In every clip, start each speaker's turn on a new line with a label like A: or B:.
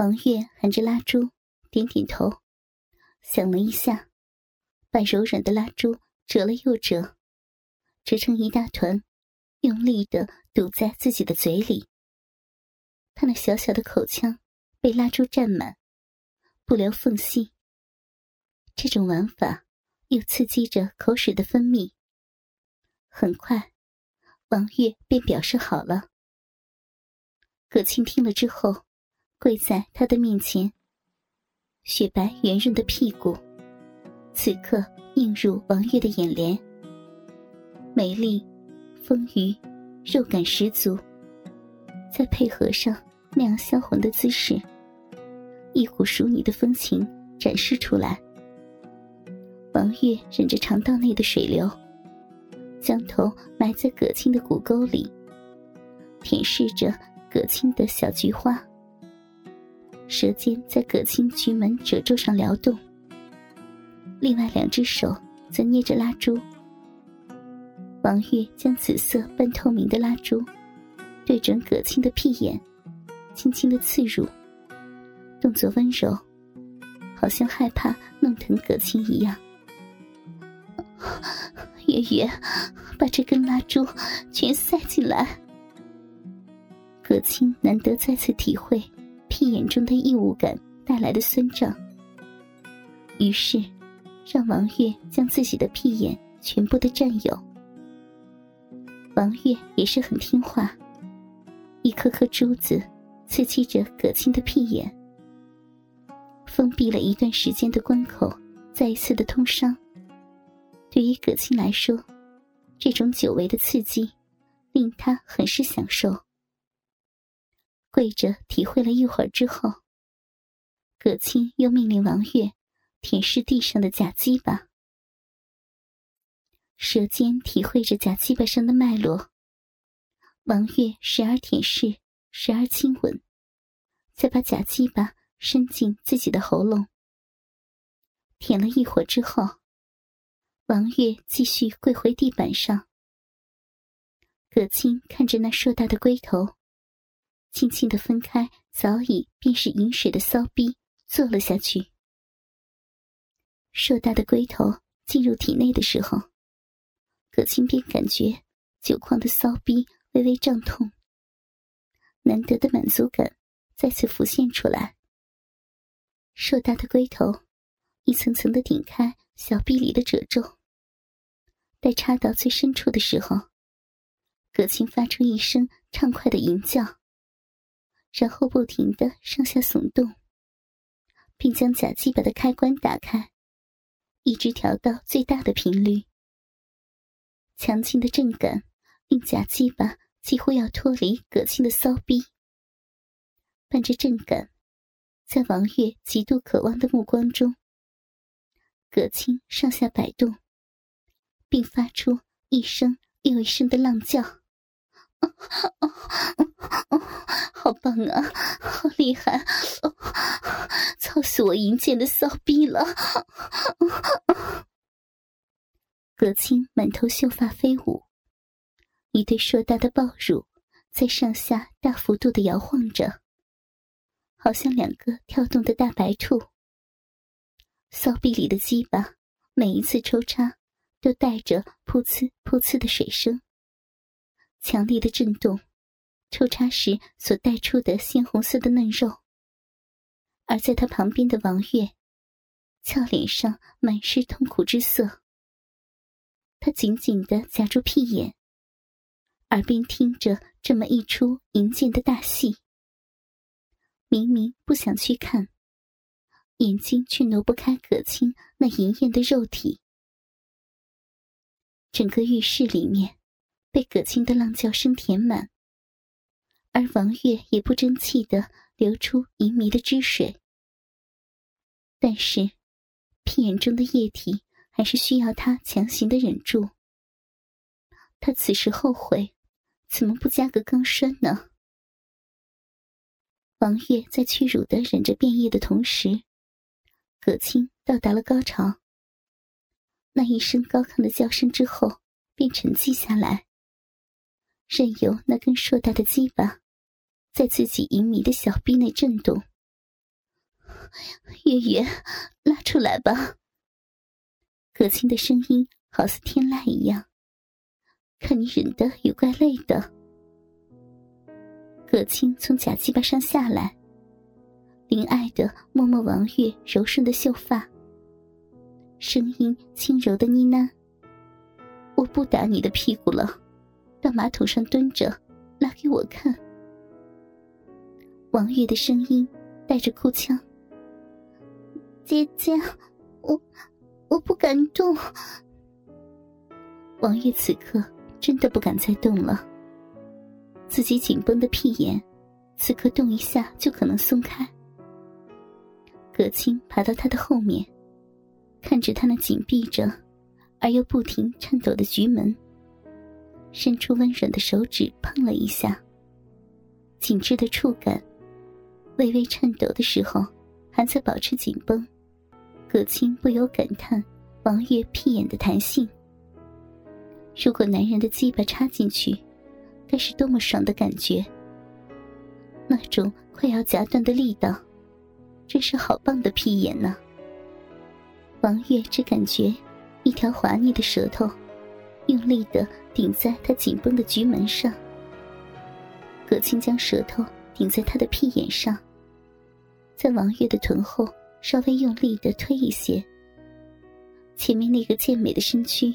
A: 王月含着蜡烛，点点头，想了一下，把柔软的蜡烛折了又折，折成一大团，用力的堵在自己的嘴里。他那小小的口腔被蜡烛占满，不留缝隙。这种玩法又刺激着口水的分泌。很快，王月便表示好了。葛青听了之后，跪在他的面前。雪白圆润的屁股，此刻映入王月的眼帘。美丽、丰腴、肉感十足，再配合上那样销魂的姿势，一股淑女的风情展示出来。王月忍着肠道内的水流。将头埋在葛青的骨沟里，舔舐着葛青的小菊花，舌尖在葛青菊门褶皱上撩动。另外两只手则捏着蜡烛。王月将紫色半透明的蜡烛对准葛青的屁眼，轻轻的刺入，动作温柔，好像害怕弄疼葛青一样。月月，把这根蜡烛全塞进来。葛青难得再次体会屁眼中的异物感带来的酸胀，于是让王月将自己的屁眼全部的占有。王月也是很听话，一颗颗珠子刺激着葛青的屁眼，封闭了一段时间的关口再一次的通商。对于葛青来说，这种久违的刺激令他很是享受。跪着体会了一会儿之后，葛青又命令王月舔舐地上的假鸡巴，舌尖体会着假鸡巴上的脉络。王月时而舔舐，时而亲吻，再把假鸡巴伸进自己的喉咙，舔了一会儿之后。王月继续跪回地板上，葛青看着那硕大的龟头，轻轻的分开早已便是饮水的骚逼，坐了下去。硕大的龟头进入体内的时候，葛青便感觉酒矿的骚逼微微胀痛，难得的满足感再次浮现出来。硕大的龟头一层层的顶开小臂里的褶皱。待插到最深处的时候，葛青发出一声畅快的吟叫，然后不停的上下耸动，并将假鸡巴的开关打开，一直调到最大的频率。强劲的震感令假鸡巴几乎要脱离葛青的骚逼。伴着震感，在王月极度渴望的目光中，葛青上下摆动。并发出一声又一声的浪叫，好棒啊，好厉害，操死我淫贱的骚逼了！葛青满头秀发飞舞，一对硕大的抱乳在上下大幅度的摇晃着，好像两个跳动的大白兔。骚逼里的鸡巴每一次抽插。都带着噗呲噗呲的水声，强烈的震动，抽插时所带出的鲜红色的嫩肉。而在他旁边的王月，俏脸上满是痛苦之色。他紧紧的夹住屁眼，耳边听着这么一出淫贱的大戏。明明不想去看，眼睛却挪不开葛青那淫艳的肉体。整个浴室里面被葛青的浪叫声填满，而王月也不争气的流出淫迷的汁水。但是，屁眼中的液体还是需要他强行的忍住。他此时后悔，怎么不加个钢栓呢？王月在屈辱的忍着变异的同时，葛青到达了高潮。那一声高亢的叫声之后，便沉寂下来，任由那根硕大的鸡巴在自己淫迷的小臂内震动。月月，拉出来吧。葛青的声音好似天籁一样，看你忍得也怪累的。葛青从假鸡巴上下来，怜爱的摸摸王月柔顺的秀发，声音轻柔的呢喃：“我不打你的屁股了，到马桶上蹲着，拉给我看。”王玉的声音带着哭腔：“姐姐，我我不敢动。”王玉此刻真的不敢再动了。自己紧绷的屁眼，此刻动一下就可能松开。葛青爬到他的后面，看着他那紧闭着而又不停颤抖的局门，伸出温软的手指碰了一下，紧致的触感。微微颤抖的时候，还在保持紧绷。葛青不由感叹王月屁眼的弹性。如果男人的鸡巴插进去，该是多么爽的感觉！那种快要夹断的力道，真是好棒的屁眼呢。王月只感觉一条滑腻的舌头，用力的顶在他紧绷的局门上。葛青将舌头顶在他的屁眼上。在王月的臀后稍微用力的推一些，前面那个健美的身躯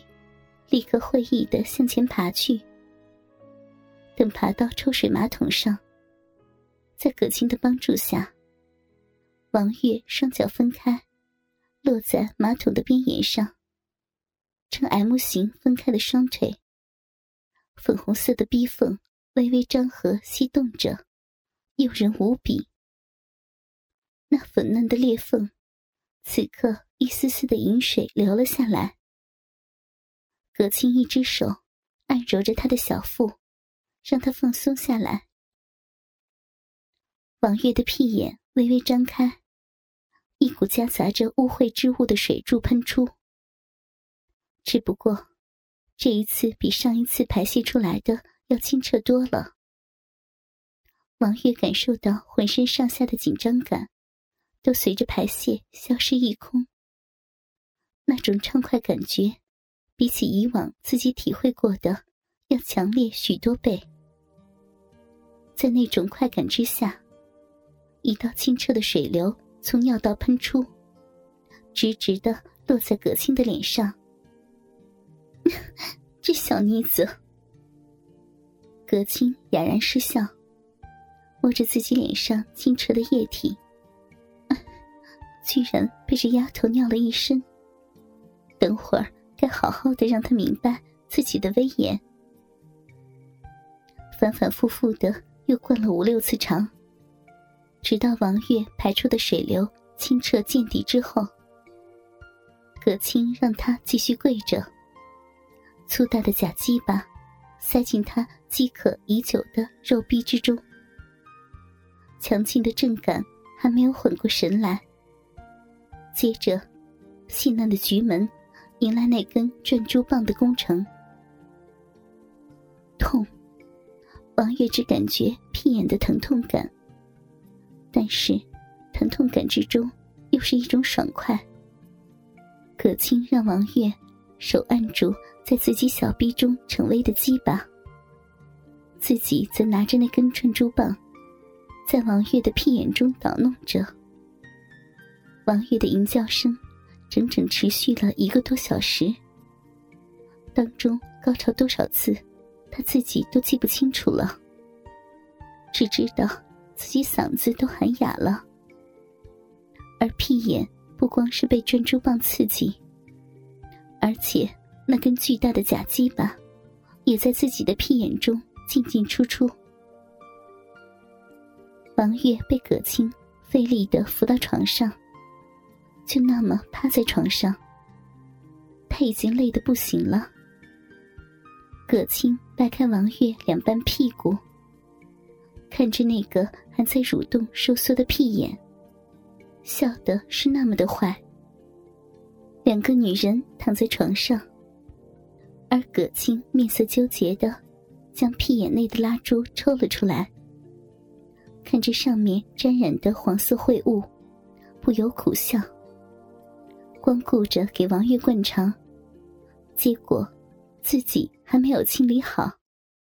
A: 立刻会意的向前爬去。等爬到抽水马桶上，在葛青的帮助下，王月双脚分开，落在马桶的边沿上，呈 M 型分开的双腿，粉红色的逼缝微微张合翕动着，诱人无比。那粉嫩的裂缝，此刻一丝丝的饮水流了下来。葛青一只手按揉着他的小腹，让他放松下来。王月的屁眼微微张开，一股夹杂着污秽之物的水柱喷出。只不过，这一次比上一次排泄出来的要清澈多了。王月感受到浑身上下的紧张感。都随着排泄消失一空。那种畅快感觉，比起以往自己体会过的要强烈许多倍。在那种快感之下，一道清澈的水流从尿道喷出，直直的落在葛青的脸上。这小妮子，葛青哑然失笑，摸着自己脸上清澈的液体。居然被这丫头尿了一身。等会儿该好好的让她明白自己的威严。反反复复的又灌了五六次肠，直到王月排出的水流清澈见底之后，葛青让他继续跪着，粗大的假鸡巴塞进他饥渴已久的肉壁之中。强劲的震感还没有缓过神来。接着，细嫩的菊门迎来那根转珠棒的工程。痛，王月只感觉屁眼的疼痛感，但是疼痛感之中又是一种爽快。葛青让王月手按住在自己小臂中逞威的鸡巴，自己则拿着那根转珠棒，在王月的屁眼中捣弄着。王月的吟叫声，整整持续了一个多小时。当中高潮多少次，他自己都记不清楚了。只知道自己嗓子都喊哑了，而屁眼不光是被珍珠棒刺激，而且那根巨大的假鸡巴，也在自己的屁眼中进进出出。王月被葛青费力的扶到床上。就那么趴在床上，他已经累得不行了。葛青掰开王月两半屁股，看着那个还在蠕动收缩的屁眼，笑的是那么的坏。两个女人躺在床上，而葛青面色纠结的将屁眼内的蜡烛抽了出来，看着上面沾染的黄色秽物。不由苦笑。光顾着给王月灌肠，结果自己还没有清理好。